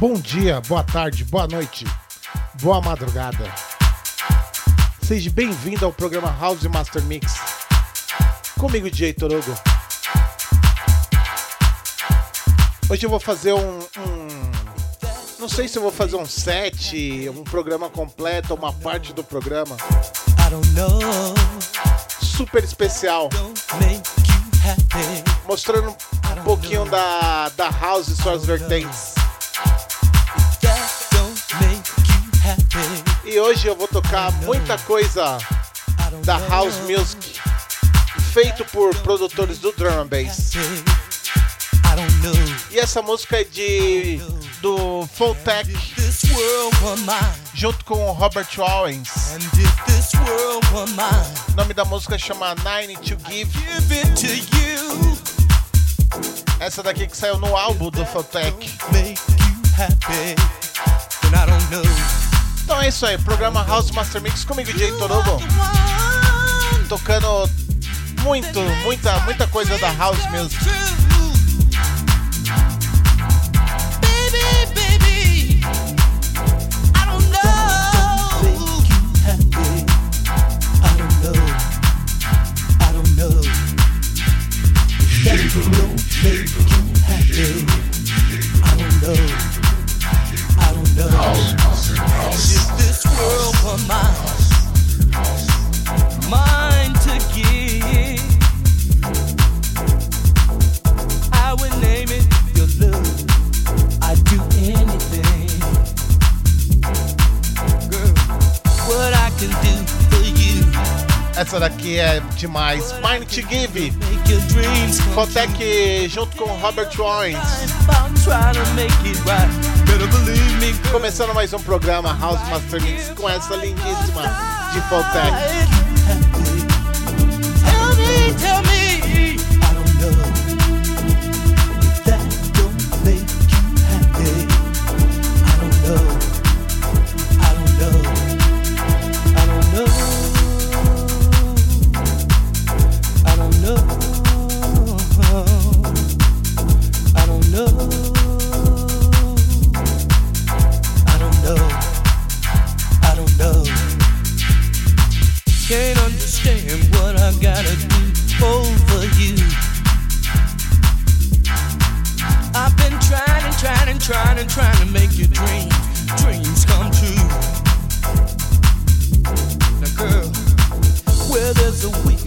Bom dia, boa tarde, boa noite, boa madrugada. Seja bem-vindo ao programa House Master Mix. Comigo, DJ Torogo. Hoje eu vou fazer um, um, Não sei se eu vou fazer um set, um programa completo, uma parte do programa. Super especial. Mostrando um pouquinho da, da House e suas vertentes. E hoje eu vou tocar muita coisa da House Music feito por produtores do drum and bass. E essa música é de do Tech junto com o Robert Owens. O nome da música chama Nine to Give. Essa daqui que saiu no álbum do Tech. Então é isso aí, programa House Master Mix comigo, DJ Torobo. Tocando muito, muita, muita coisa da House Music. Essa daqui é demais. Mind to Give. Fotec junto com Robert Owens. Começando mais um programa House Master Mix com essa lindíssima de Fotec. ai. can't understand what I gotta do over you. I've been trying and trying and trying and trying to make your dreams, dreams come true. Now, girl, where there's a will.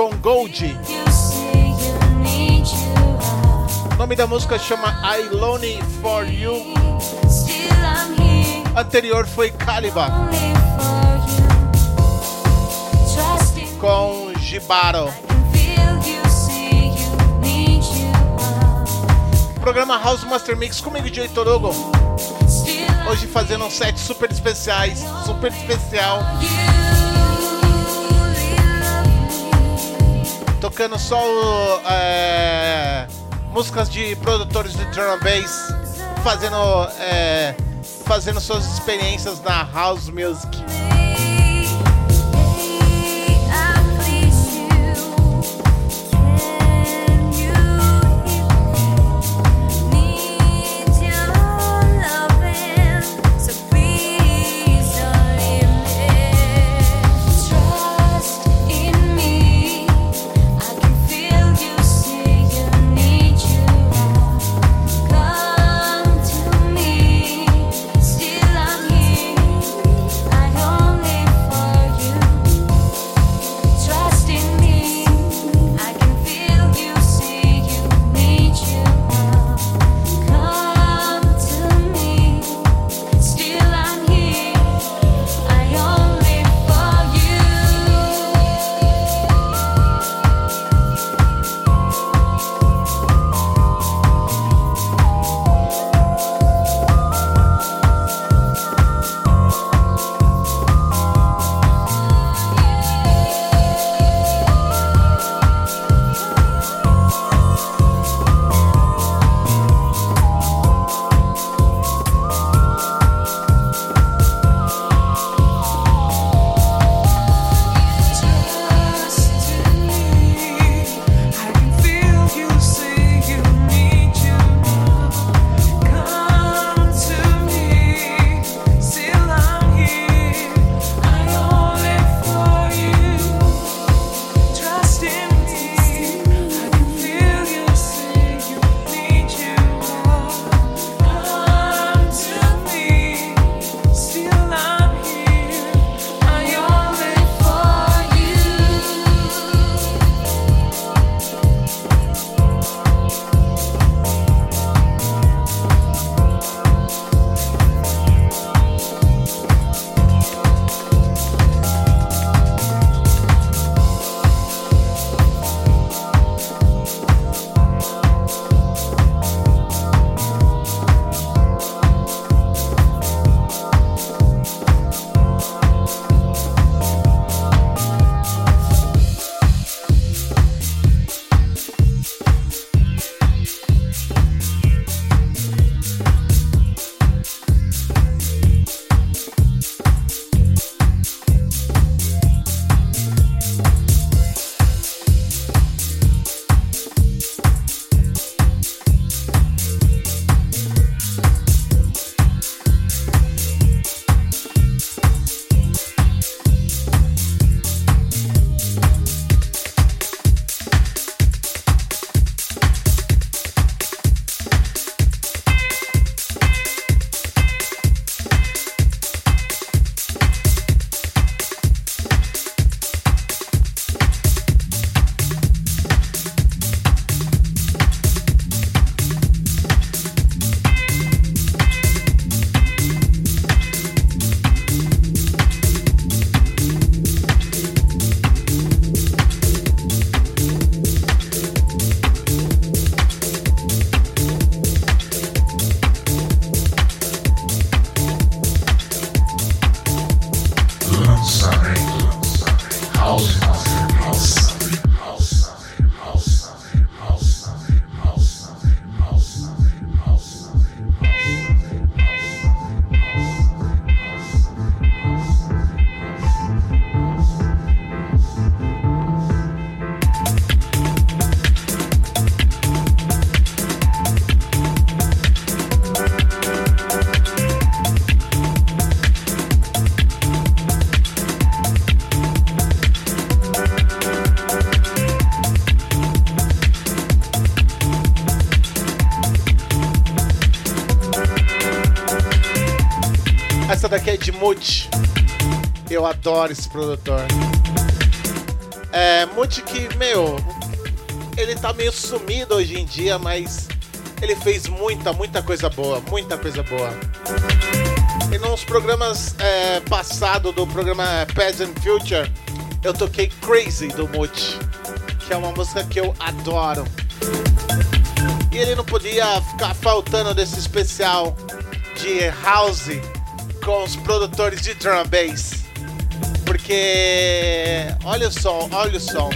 Com Gold. O nome da música chama I Lonely For You. Anterior foi Caliba com Gibaro. Programa House Master Mix comigo, DJ Torugo. Hoje fazendo um set super especiais, super especial. Tocando só é, músicas de produtores de drum and bass, fazendo, é, fazendo suas experiências na house music. Muti. Eu adoro esse produtor. É, Muti que, meu, ele tá meio sumido hoje em dia, mas ele fez muita, muita coisa boa, muita coisa boa. E nos programas é, passados do programa Past and Future, eu toquei Crazy do Muti, que é uma música que eu adoro. E ele não podia ficar faltando desse especial de house com os produtores de drum bass. Porque olha o som, olha o som.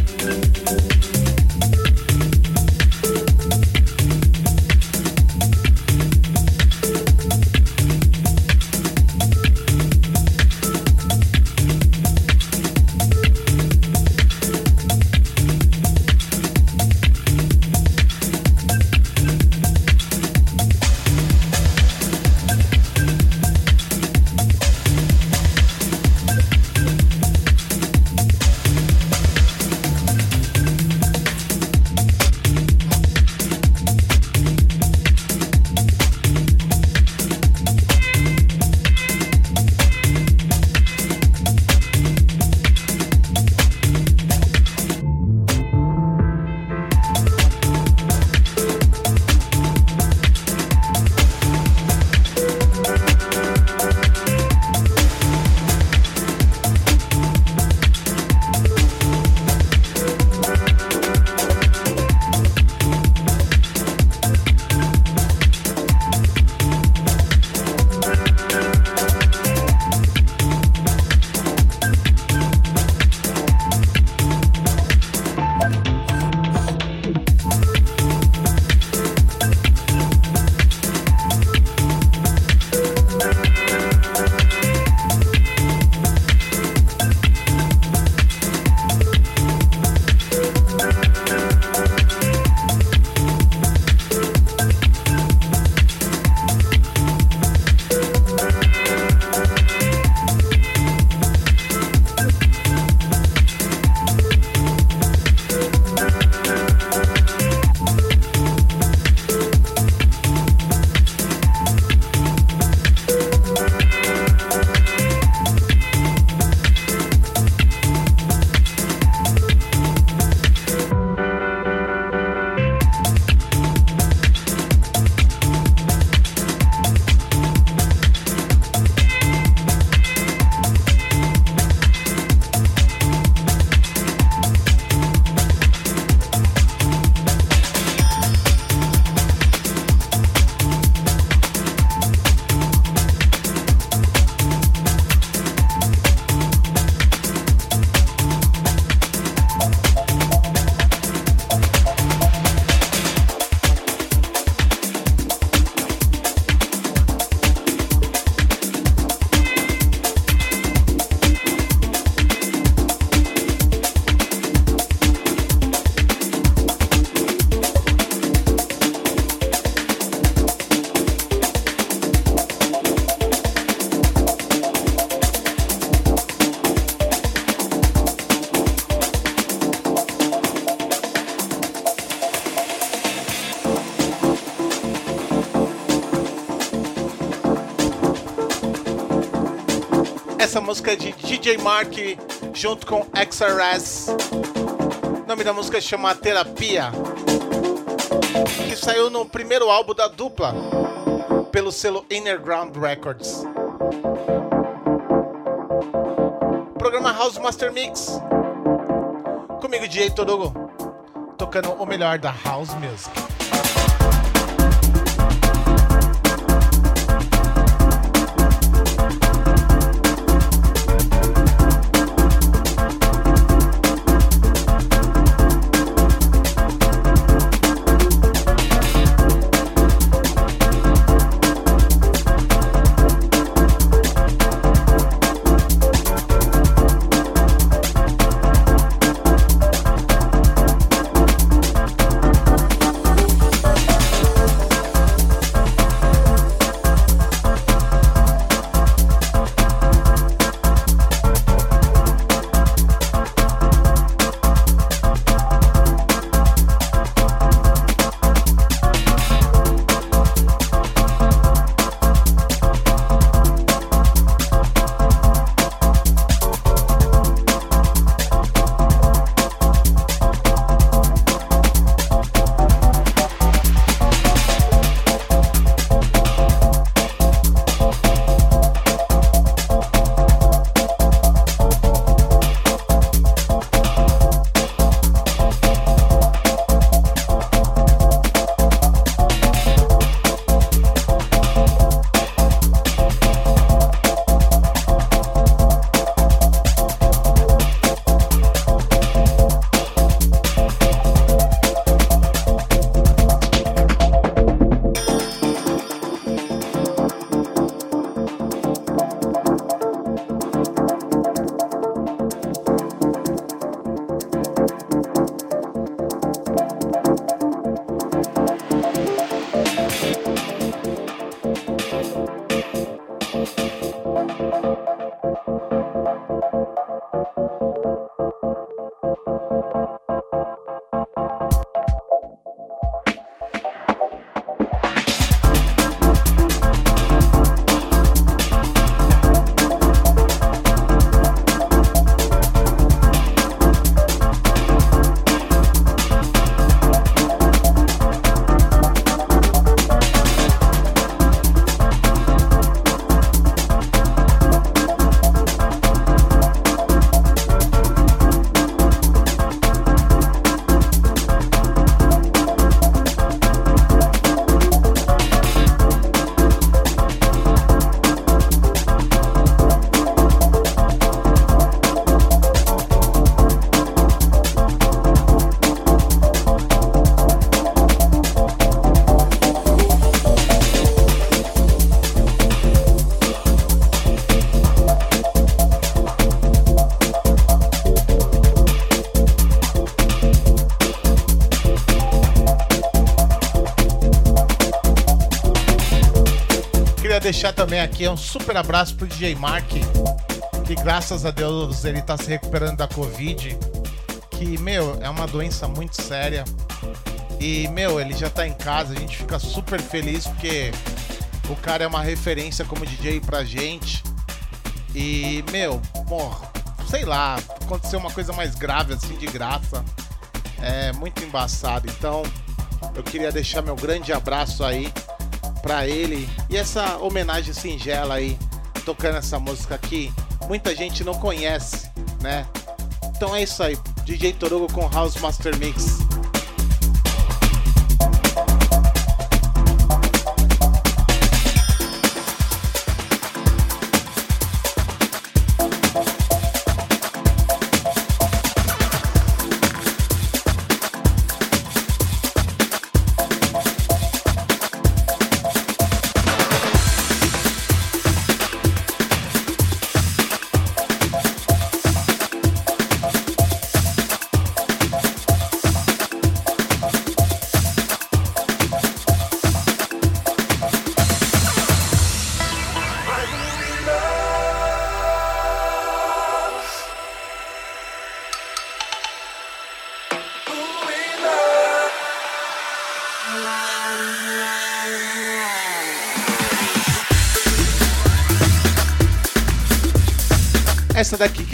Música de DJ Mark junto com XRS. O nome da música chama Terapia. Que saiu no primeiro álbum da dupla pelo selo Innerground Records. Programa House Master Mix. Comigo, DJ Todogo, tocando o melhor da House Music. Deixar também aqui um super abraço pro DJ Mark, que graças a Deus ele tá se recuperando da Covid, que, meu, é uma doença muito séria. E, meu, ele já tá em casa, a gente fica super feliz porque o cara é uma referência como DJ pra gente. E, meu, porra, sei lá, aconteceu uma coisa mais grave assim de graça. É muito embaçado. Então, eu queria deixar meu grande abraço aí para ele e essa homenagem singela aí, tocando essa música aqui, muita gente não conhece, né? Então é isso aí, DJ Torugo com House Master Mix.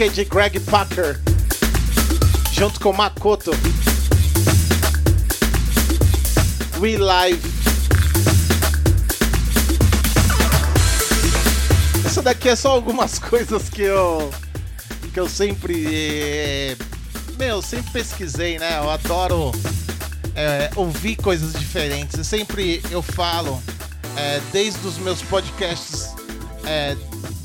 De Greg Packer, junto com Makoto. We Live. Essa daqui é só algumas coisas que eu que eu sempre é, meu sempre pesquisei, né? Eu adoro é, ouvir coisas diferentes. Sempre eu falo é, desde os meus podcasts é,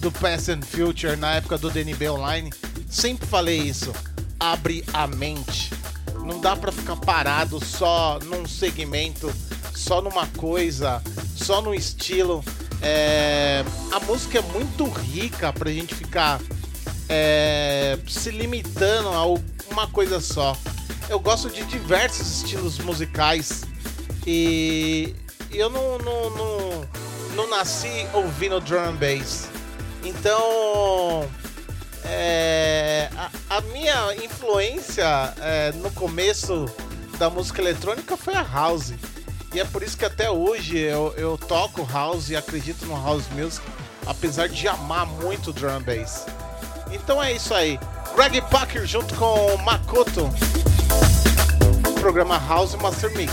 do Past and Future na época do DNB Online, sempre falei isso. Abre a mente. Não dá para ficar parado só num segmento, só numa coisa, só no estilo. É... A música é muito rica pra gente ficar é... se limitando a uma coisa só. Eu gosto de diversos estilos musicais e eu não, não, não, não nasci ouvindo drum and bass. Então, é, a, a, minha influência é, no começo da música eletrônica foi a house. E é por isso que até hoje eu, eu toco house e acredito no house music, apesar de amar muito drum bass. Então é isso aí. Greg Packer junto com Makoto. Programa House Master Mix.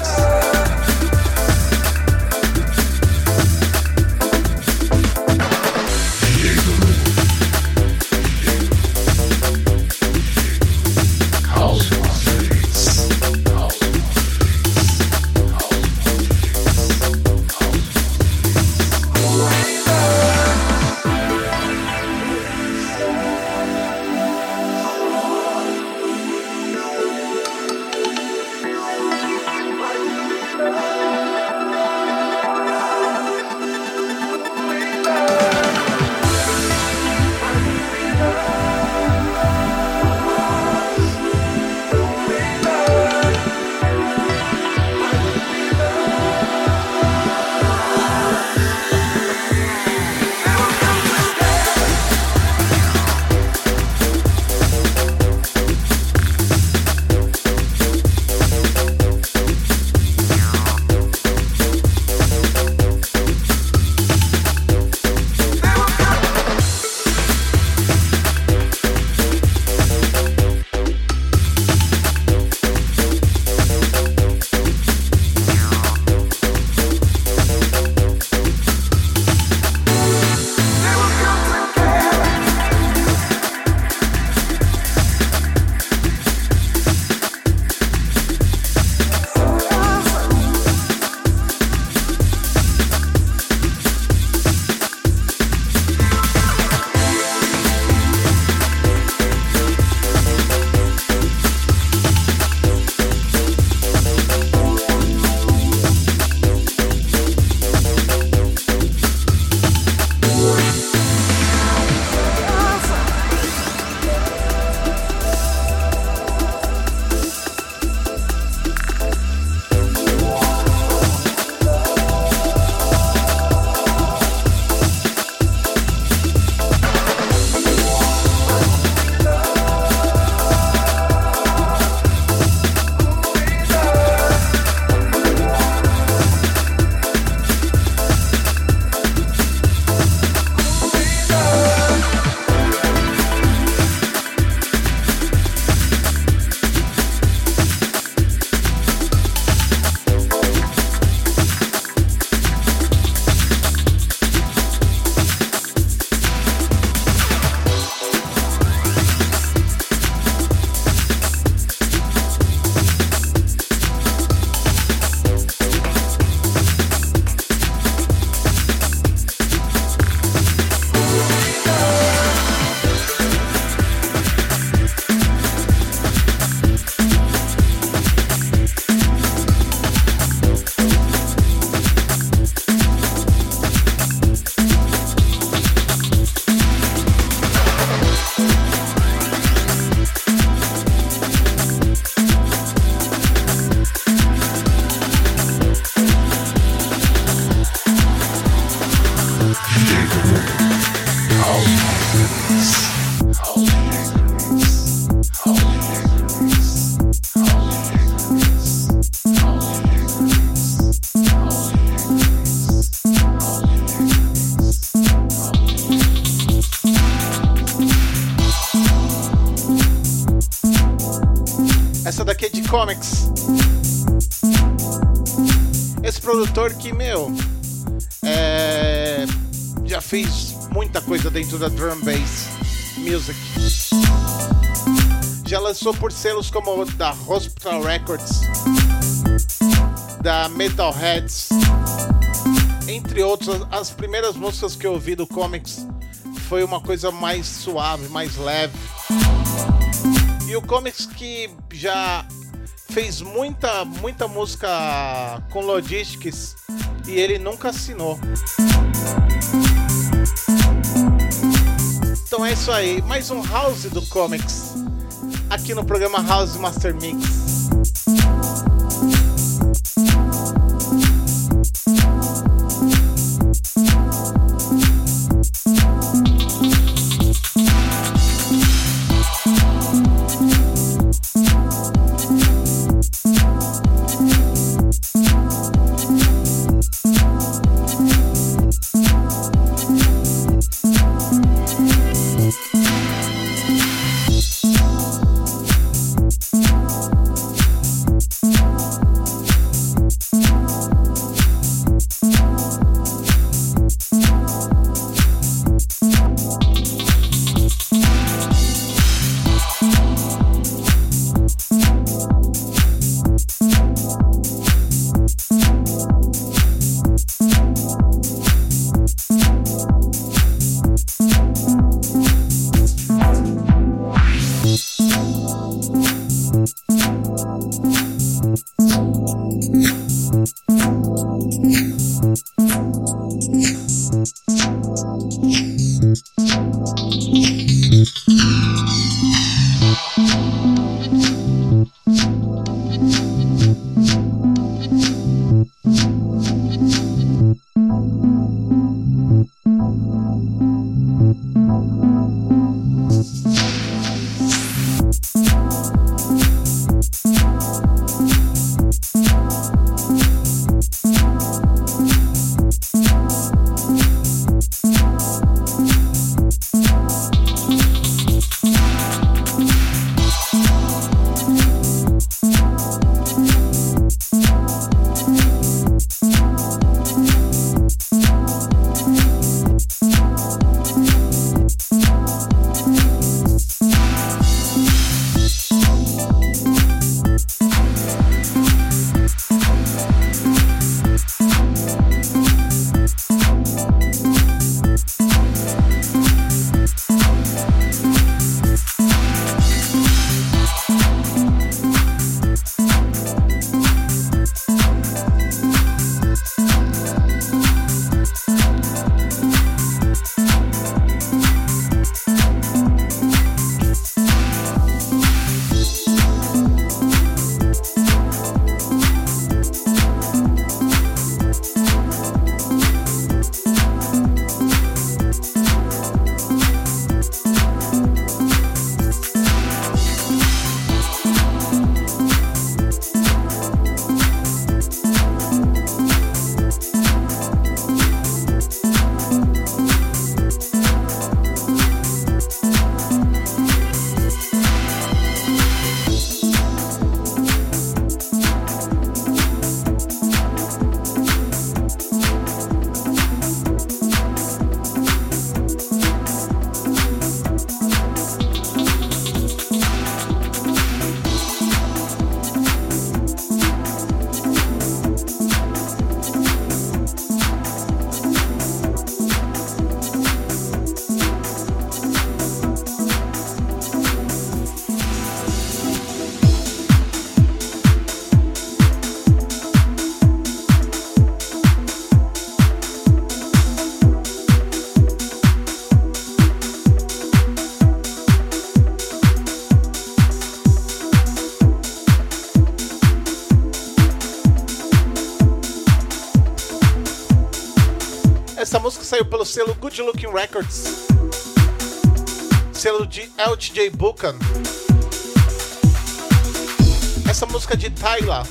Dentro da drum bass music. Já lançou por selos como da Hospital Records, da Metalheads, entre outros. As primeiras músicas que eu ouvi do Comics foi uma coisa mais suave, mais leve. E o Comics que já fez muita, muita música com Logistics e ele nunca assinou. Então é isso aí, mais um House do Comics aqui no programa House Master Mix. Saiu pelo selo Good Looking Records, selo de LTJ Buchan. Essa música de Tyler,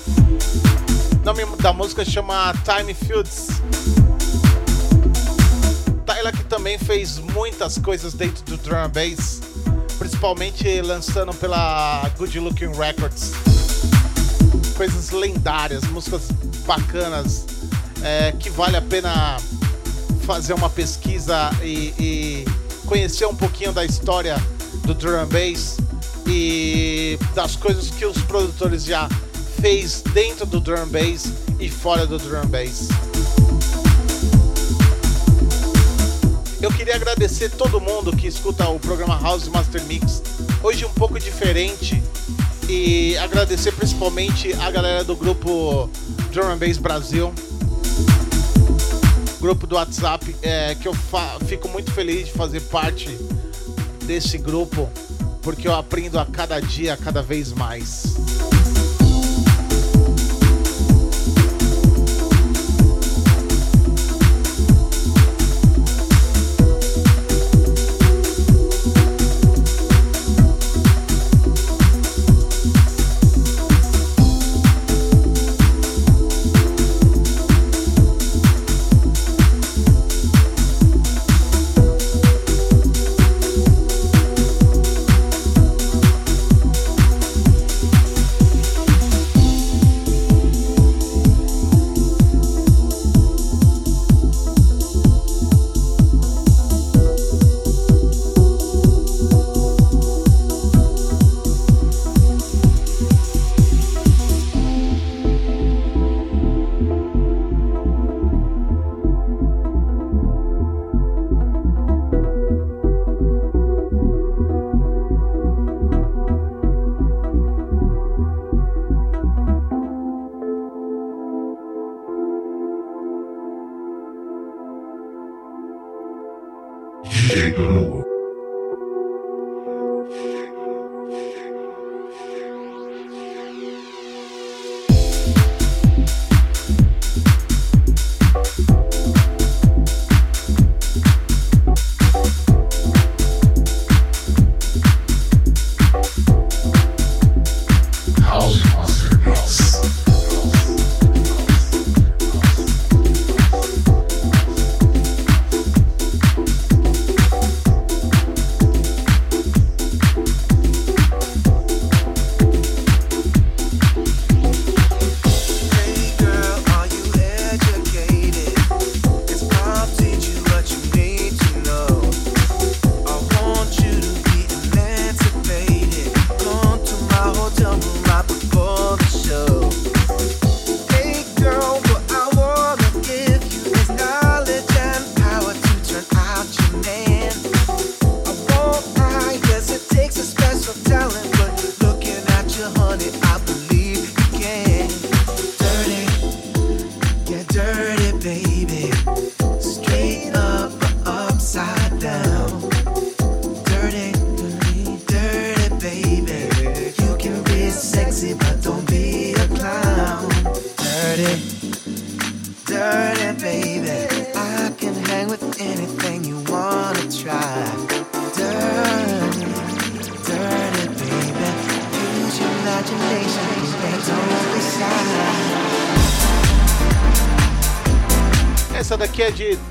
o nome da música chama Time Fields. Tyler que também fez muitas coisas dentro do drum and bass, principalmente lançando pela Good Looking Records. Coisas lendárias, músicas bacanas, é, que vale a pena fazer uma pesquisa e, e conhecer um pouquinho da história do drum bass e das coisas que os produtores já fez dentro do drum bass e fora do drum bass. Eu queria agradecer todo mundo que escuta o programa House Master Mix. Hoje um pouco diferente e agradecer principalmente a galera do grupo Drum Bass Brasil, grupo do WhatsApp, é, que eu fico muito feliz de fazer parte desse grupo, porque eu aprendo a cada dia, cada vez mais.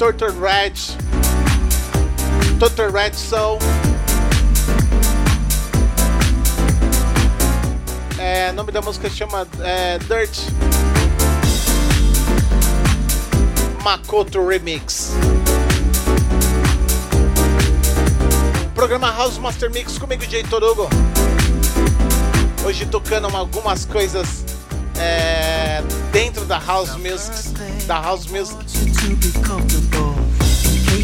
Torture Red. Torture Red Soul. É, o nome da música chama é, Dirt. Makoto Remix. Programa House Master Mix comigo, Jay Torugo. Hoje tocando algumas coisas é, dentro da House Music, da House Music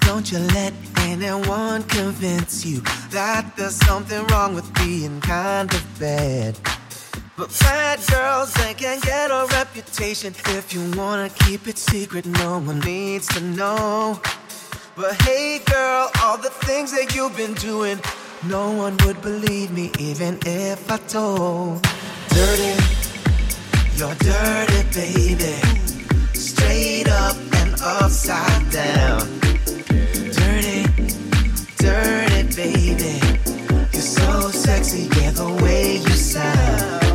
Don't you let anyone convince you that there's something wrong with being kind of bad. But bad girls, they can get a reputation. If you wanna keep it secret, no one needs to know. But hey, girl, all the things that you've been doing, no one would believe me even if I told. Dirty, you're dirty, baby. Straight up and upside down the way you sound.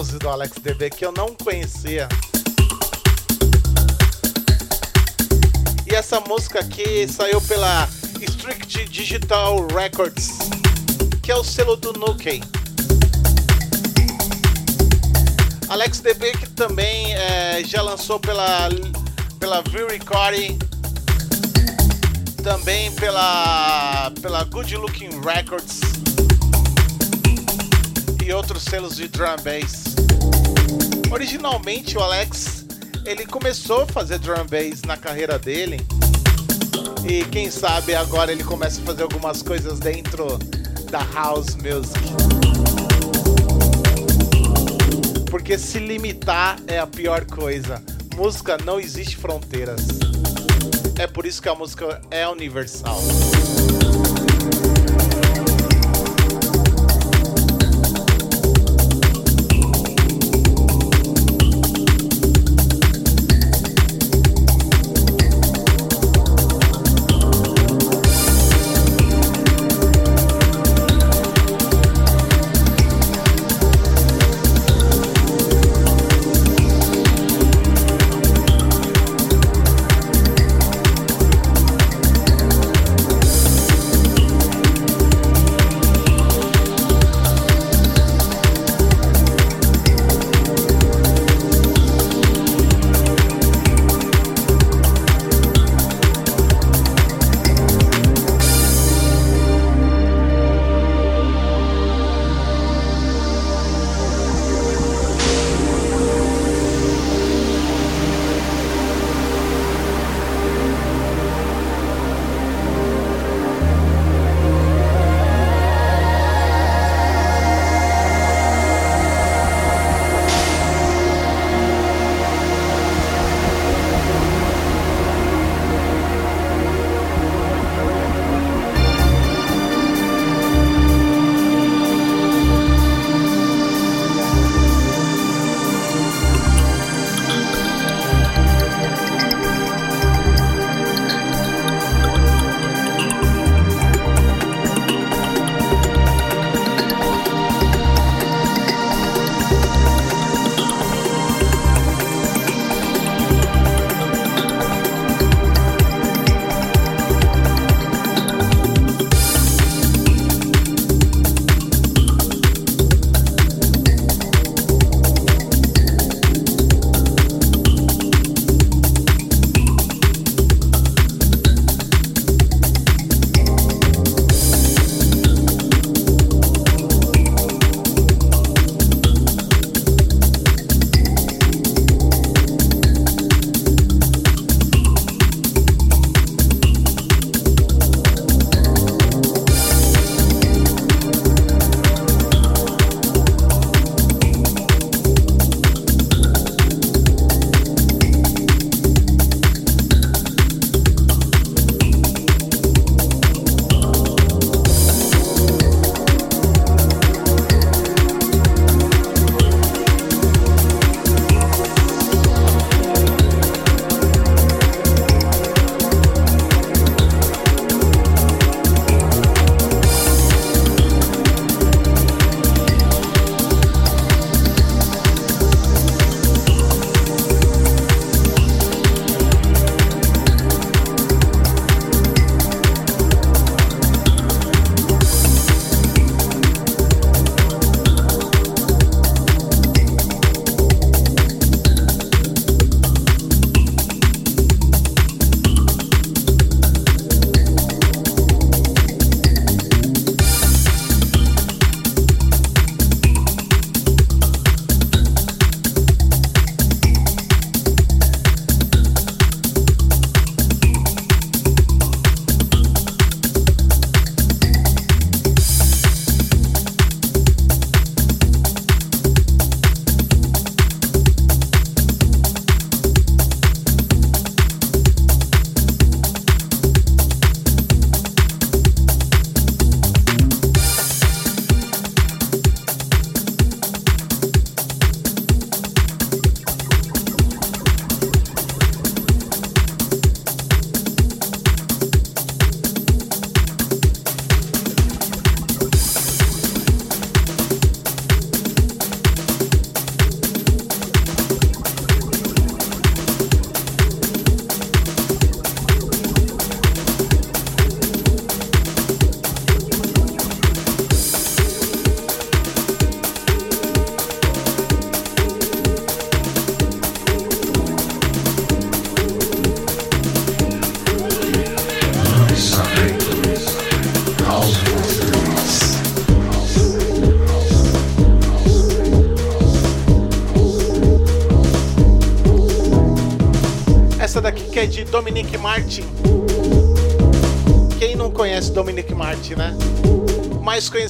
House do Alex DB que eu não conhecia. E essa música aqui saiu pela Strict Digital Records, que é o selo do Nuke. Alex DB que também eh, já lançou pela pela View Recording também pela pela Good Looking Records e outros selos de drum bass. Originalmente o Alex ele começou a fazer drum bass na carreira dele e quem sabe agora ele começa a fazer algumas coisas dentro da house music. Porque se limitar é a pior coisa. Música não existe fronteiras. É por isso que a música é universal.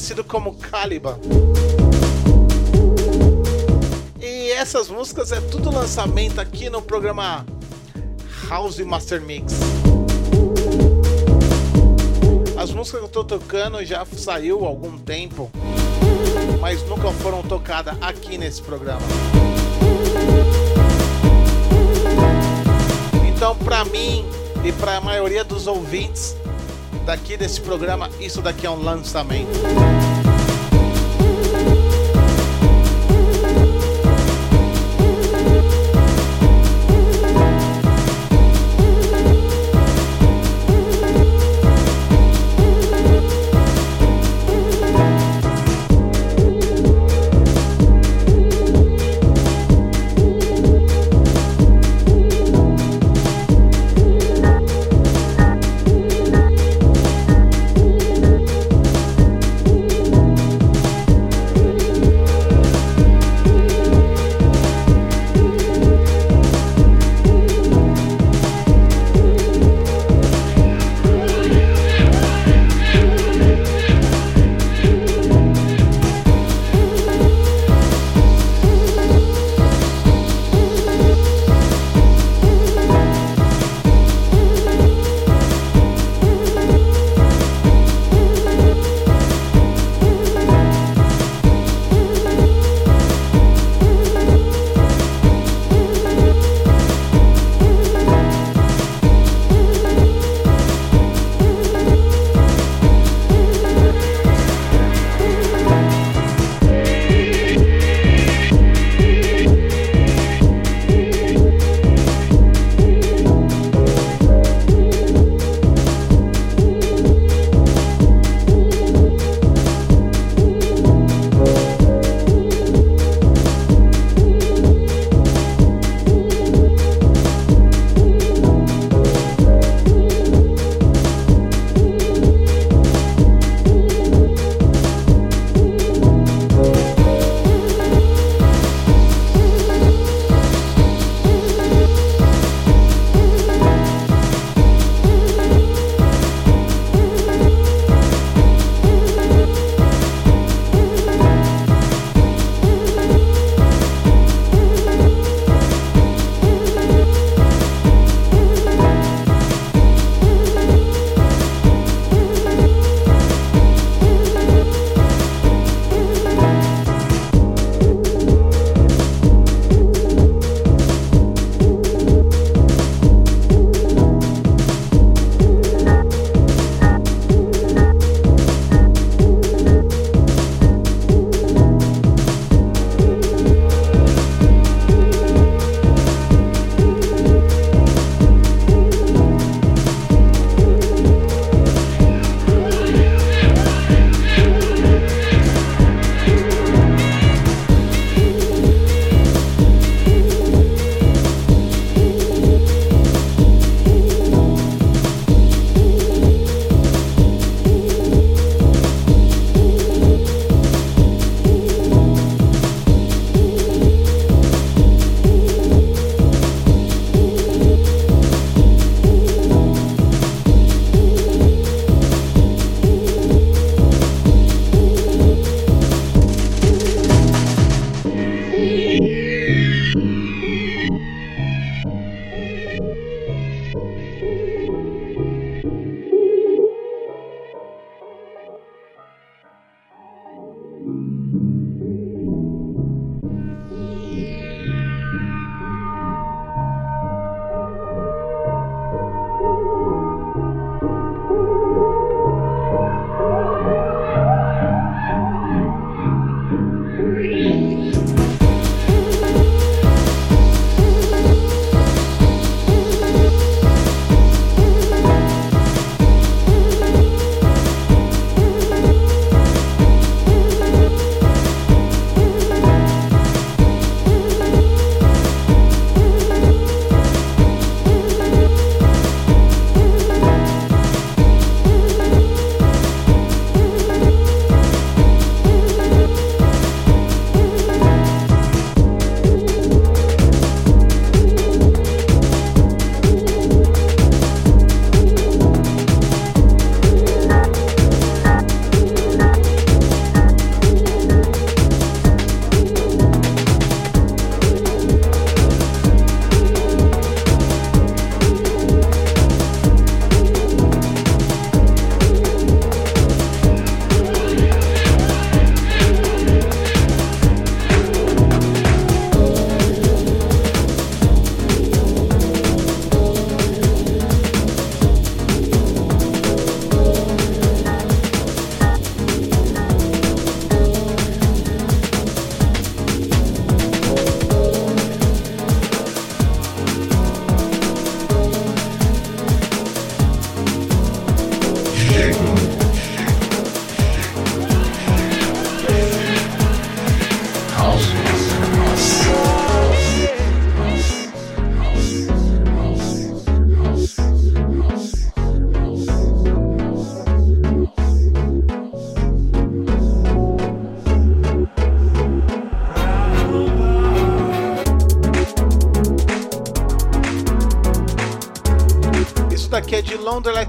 Conhecido como Caliban. E essas músicas é tudo lançamento aqui no programa House Master Mix. As músicas que eu tô tocando já saiu há algum tempo, mas nunca foram tocadas aqui nesse programa. Então, para mim e para a maioria dos ouvintes daqui desse programa, isso daqui é um lançamento.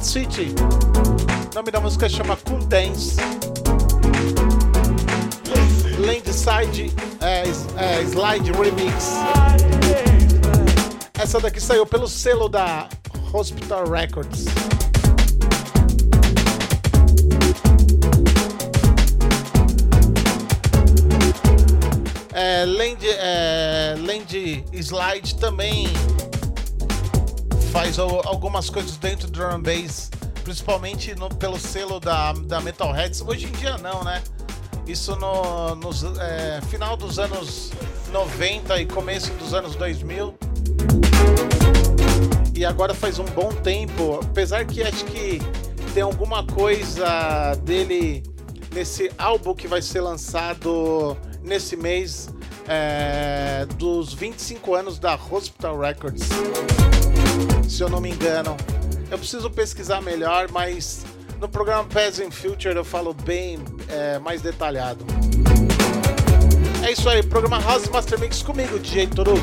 Londonlet City. O nome da música chama Cool Dance. Landside é, é, Slide Remix. Essa daqui saiu pelo selo da Hospital Records. É, Land, é, Land Slide também faz algumas coisas dentro do drum bass, principalmente no, pelo selo da, da Metalheads. Hoje em dia não, né? Isso no, no é, final dos anos 90 e começo dos anos 2000. E agora faz um bom tempo, apesar que acho que tem alguma coisa dele nesse álbum que vai ser lançado nesse mês é, dos 25 anos da Hospital Records. Se eu não me engano. Eu preciso pesquisar melhor, mas no programa Peasant Future eu falo bem é, mais detalhado. É isso aí, programa House Master Mix comigo, DJ Toru.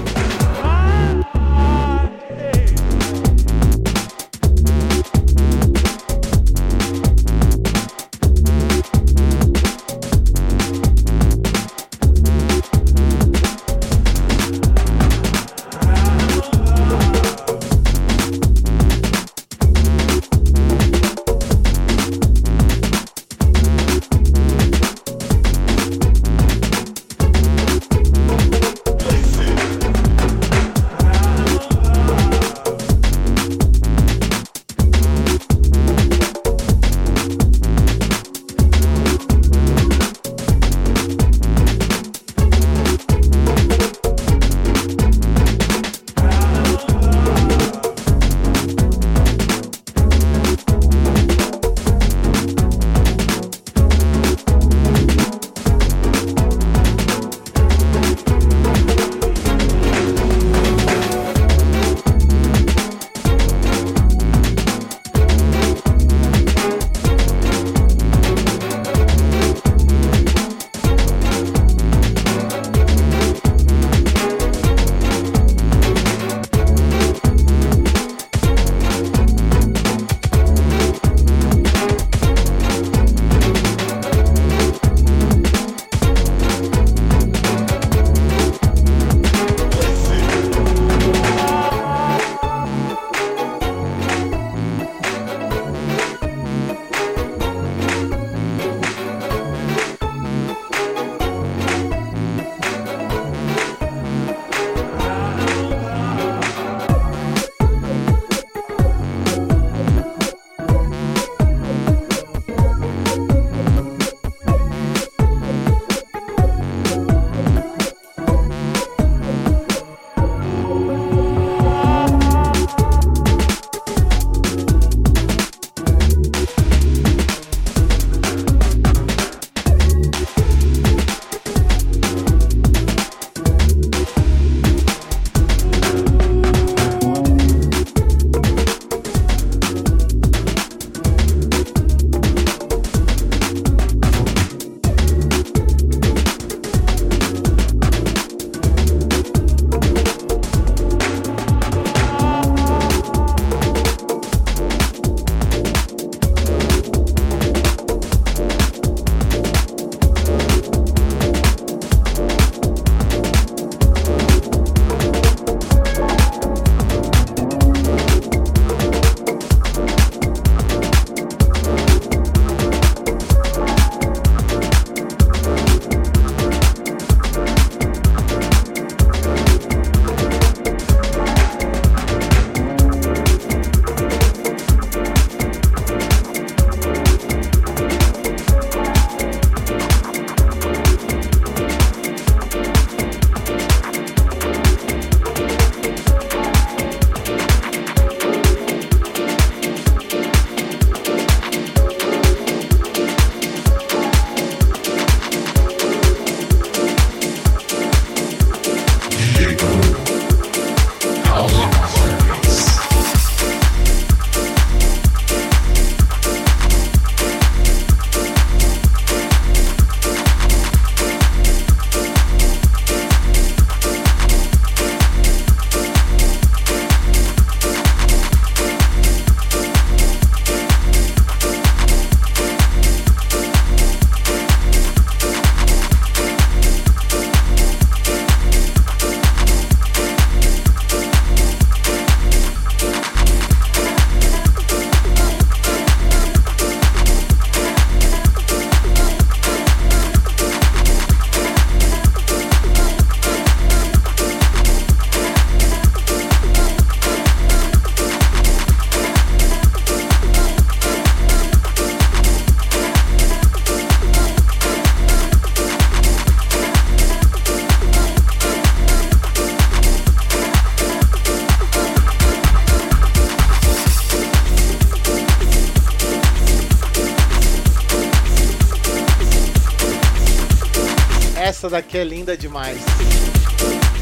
Essa daqui é linda demais.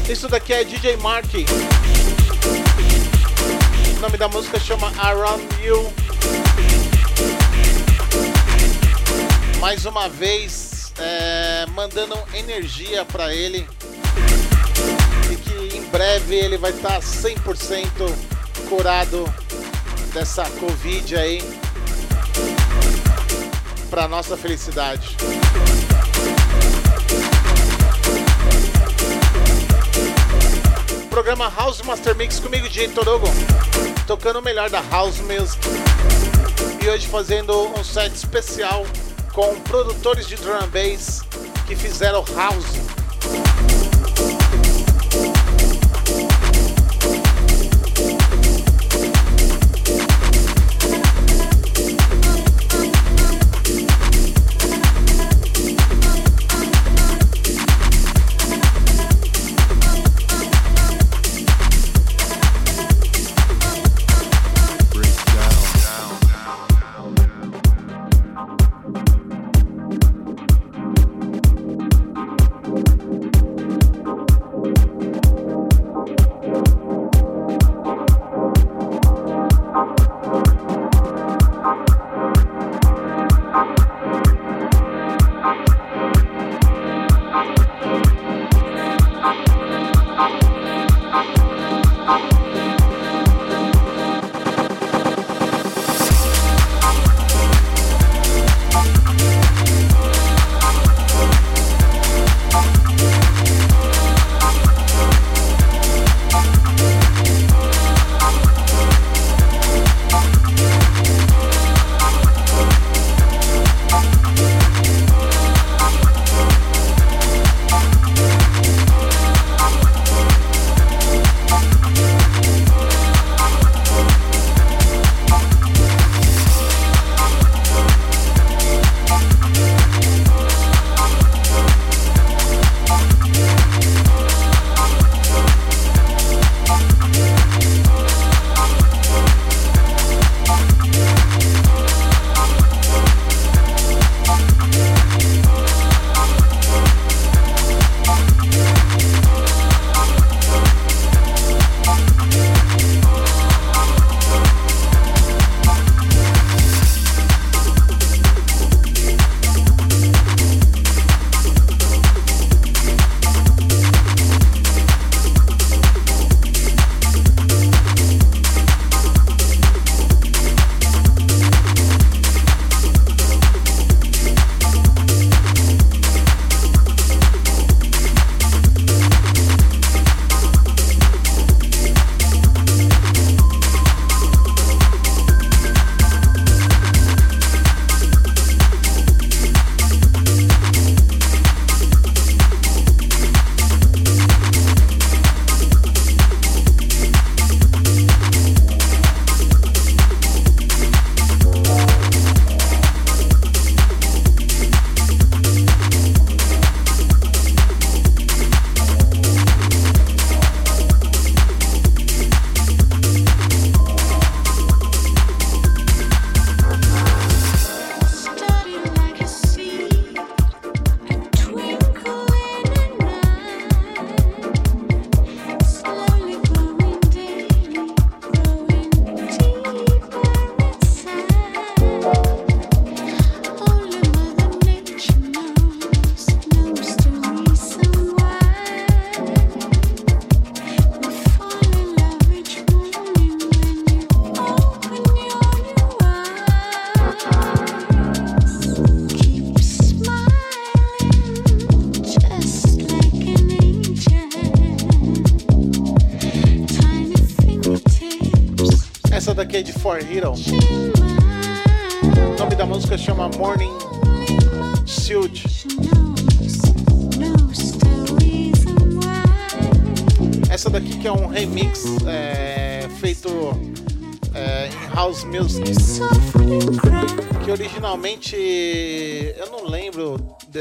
Isso daqui é DJ Mark. O nome da música chama Around You. Mais uma vez, é, mandando energia para ele. E que em breve ele vai estar tá 100% curado dessa Covid aí. Para nossa felicidade. Programa House Master Mix comigo, DJ Torogo tocando o melhor da House Music. E hoje fazendo um set especial com produtores de drum and bass que fizeram house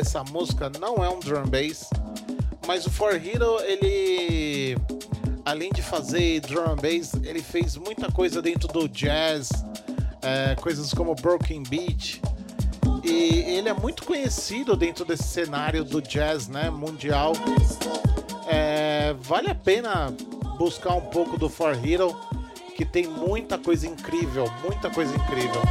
dessa música, não é um drum bass, mas o For Hero ele além de fazer drum bass, ele fez muita coisa dentro do jazz, é, coisas como Broken Beat. E ele é muito conhecido dentro desse cenário do jazz, né, mundial. É, vale a pena buscar um pouco do For Hero, que tem muita coisa incrível, muita coisa incrível.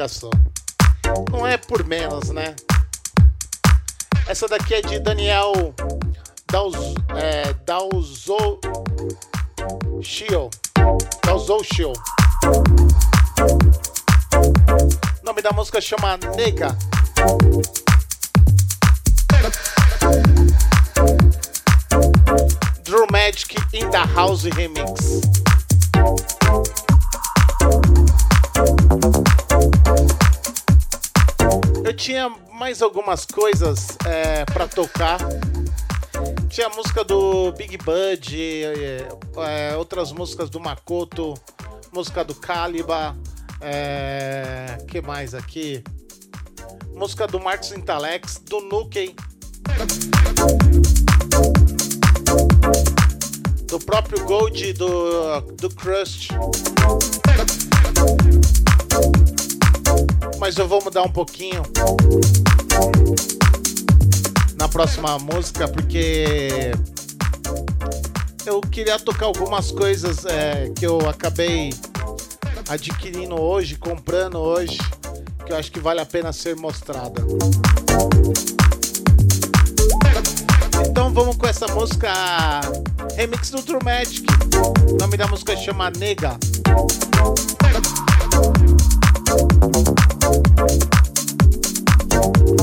Arregaçou. Não é por menos, né? Essa daqui é de Daniel Dauz, é, Dauzo Shio. Shio. O nome da música chama Nega. Drew Magic in the House Remix. Eu tinha mais algumas coisas é, para tocar. Tinha a música do Big Bud, é, é, outras músicas do Makoto, música do Caliba, é, que mais aqui? Música do Marcos Intalex, do Nukem. do próprio Gold do, do Crust. Mas eu vou mudar um pouquinho na próxima música porque eu queria tocar algumas coisas é, que eu acabei adquirindo hoje, comprando hoje, que eu acho que vale a pena ser mostrada. Então vamos com essa música remix do True Magic. O nome da música chama Nega. Thank you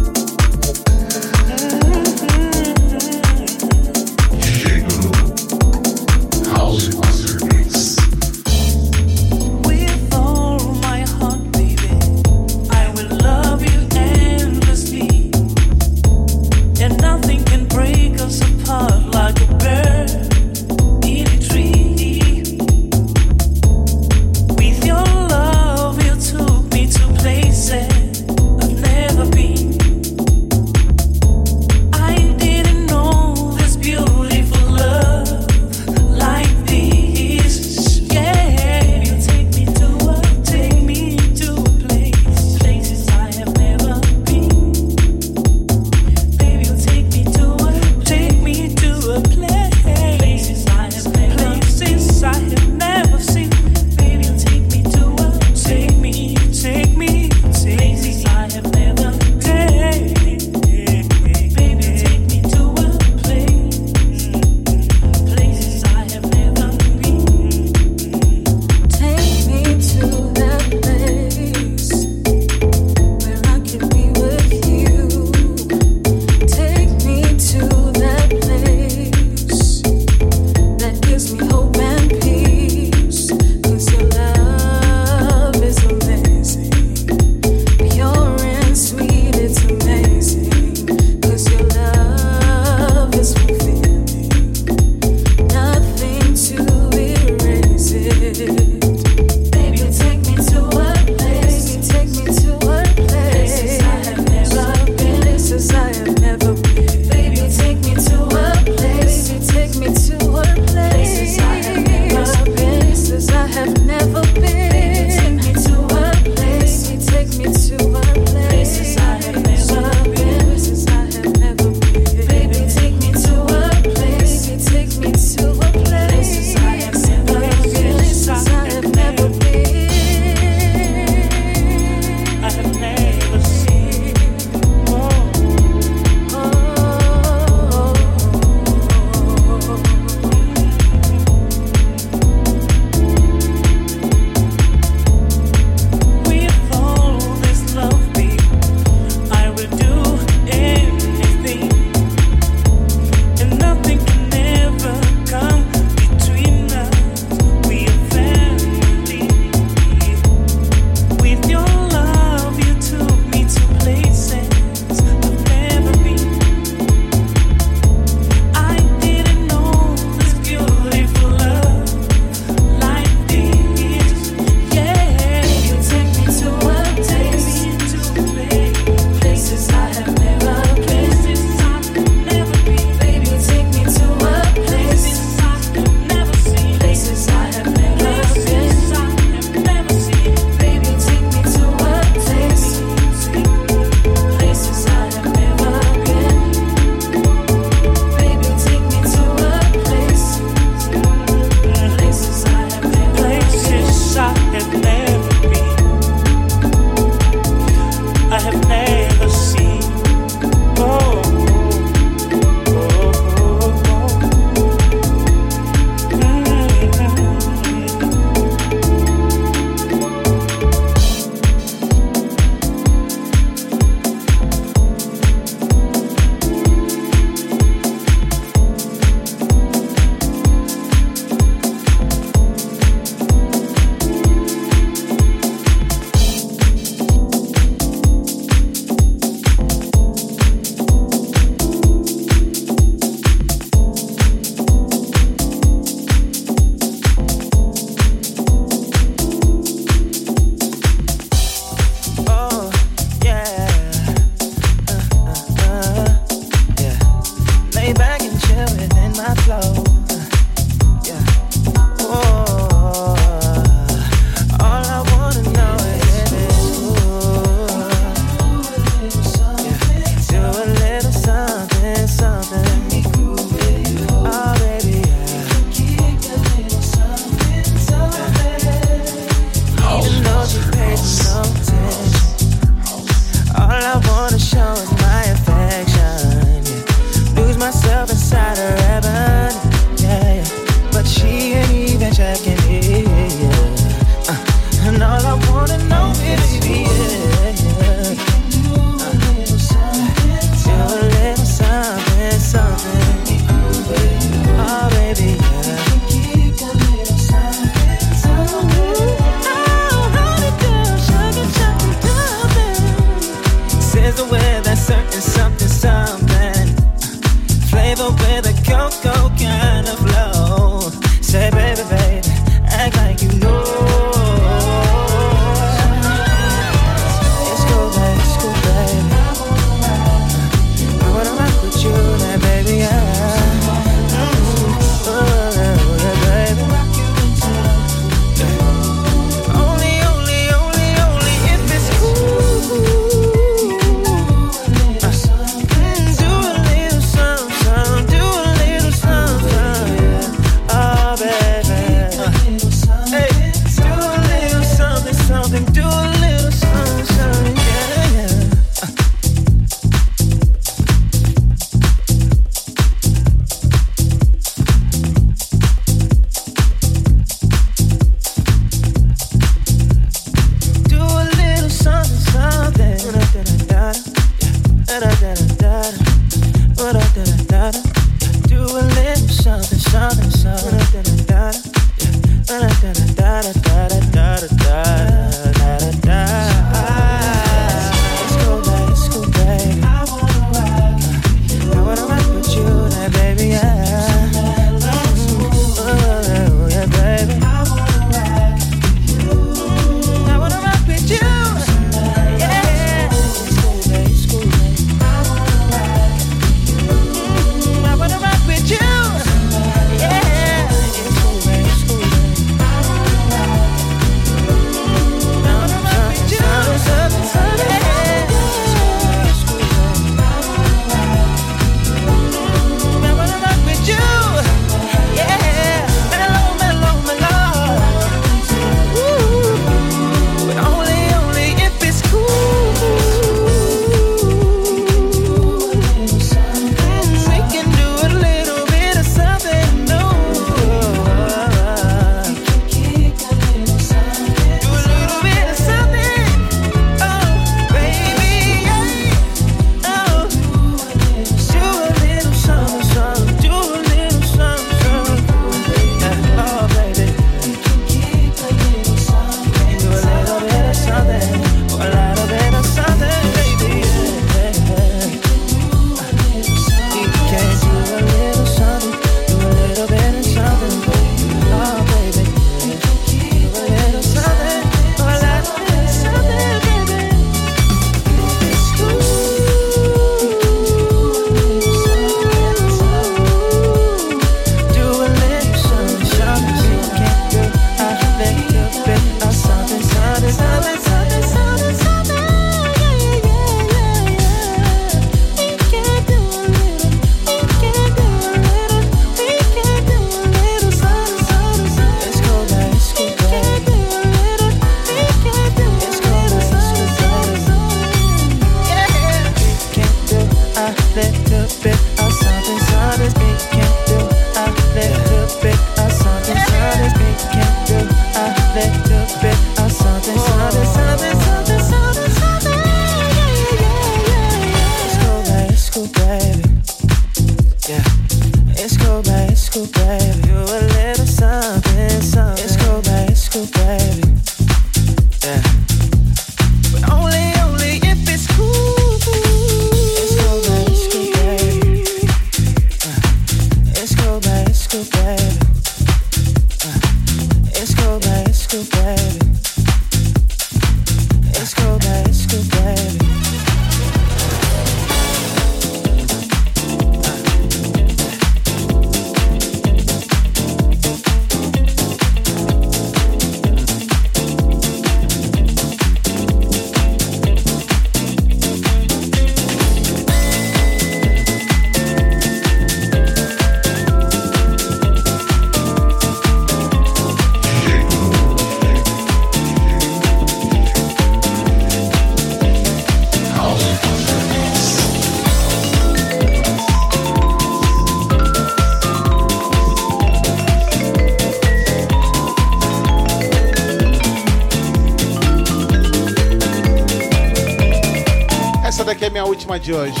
de hoje.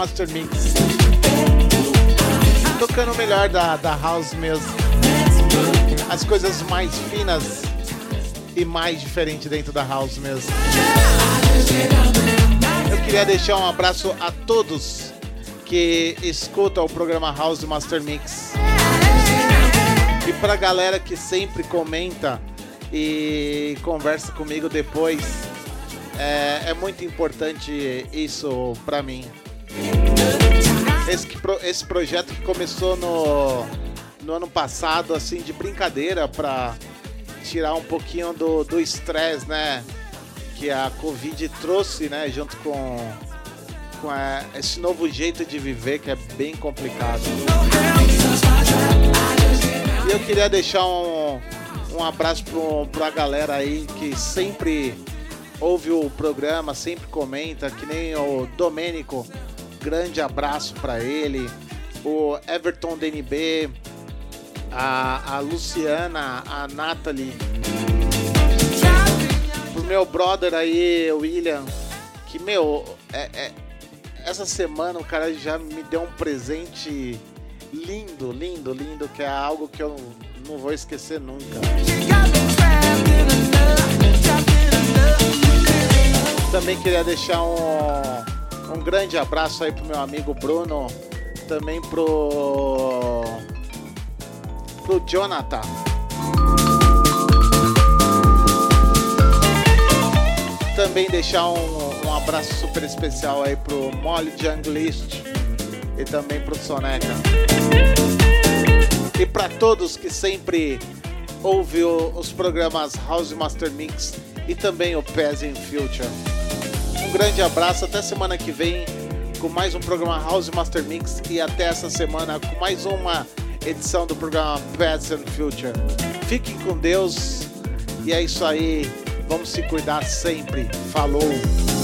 Master Mix. Tocando o melhor da, da House mesmo. As coisas mais finas e mais diferentes dentro da House mesmo. Eu queria deixar um abraço a todos que escutam o programa House Master Mix. E pra galera que sempre comenta e conversa comigo depois. É, é muito importante isso pra mim. Esse, esse projeto que começou no, no ano passado, assim, de brincadeira, pra tirar um pouquinho do estresse, né? Que a Covid trouxe, né? Junto com, com a, esse novo jeito de viver que é bem complicado. E eu queria deixar um, um abraço pro, pra galera aí que sempre ouve o programa, sempre comenta, que nem o Domênico, grande abraço para ele, o Everton DNB, a, a Luciana, a Nathalie, pro meu brother aí, William, que meu, é, é, essa semana o cara já me deu um presente lindo, lindo, lindo, que é algo que eu não vou esquecer nunca. Também queria deixar um, um grande abraço aí pro meu amigo Bruno, também pro pro Jonathan. Também deixar um, um abraço super especial aí pro Molly Junglist e também pro Soneca e para todos que sempre ouvem os programas House Master Mix e também o Paz in Future. Um grande abraço, até semana que vem com mais um programa House Master Mix e até essa semana com mais uma edição do programa Paz in Future. Fiquem com Deus e é isso aí. Vamos se cuidar sempre. Falou!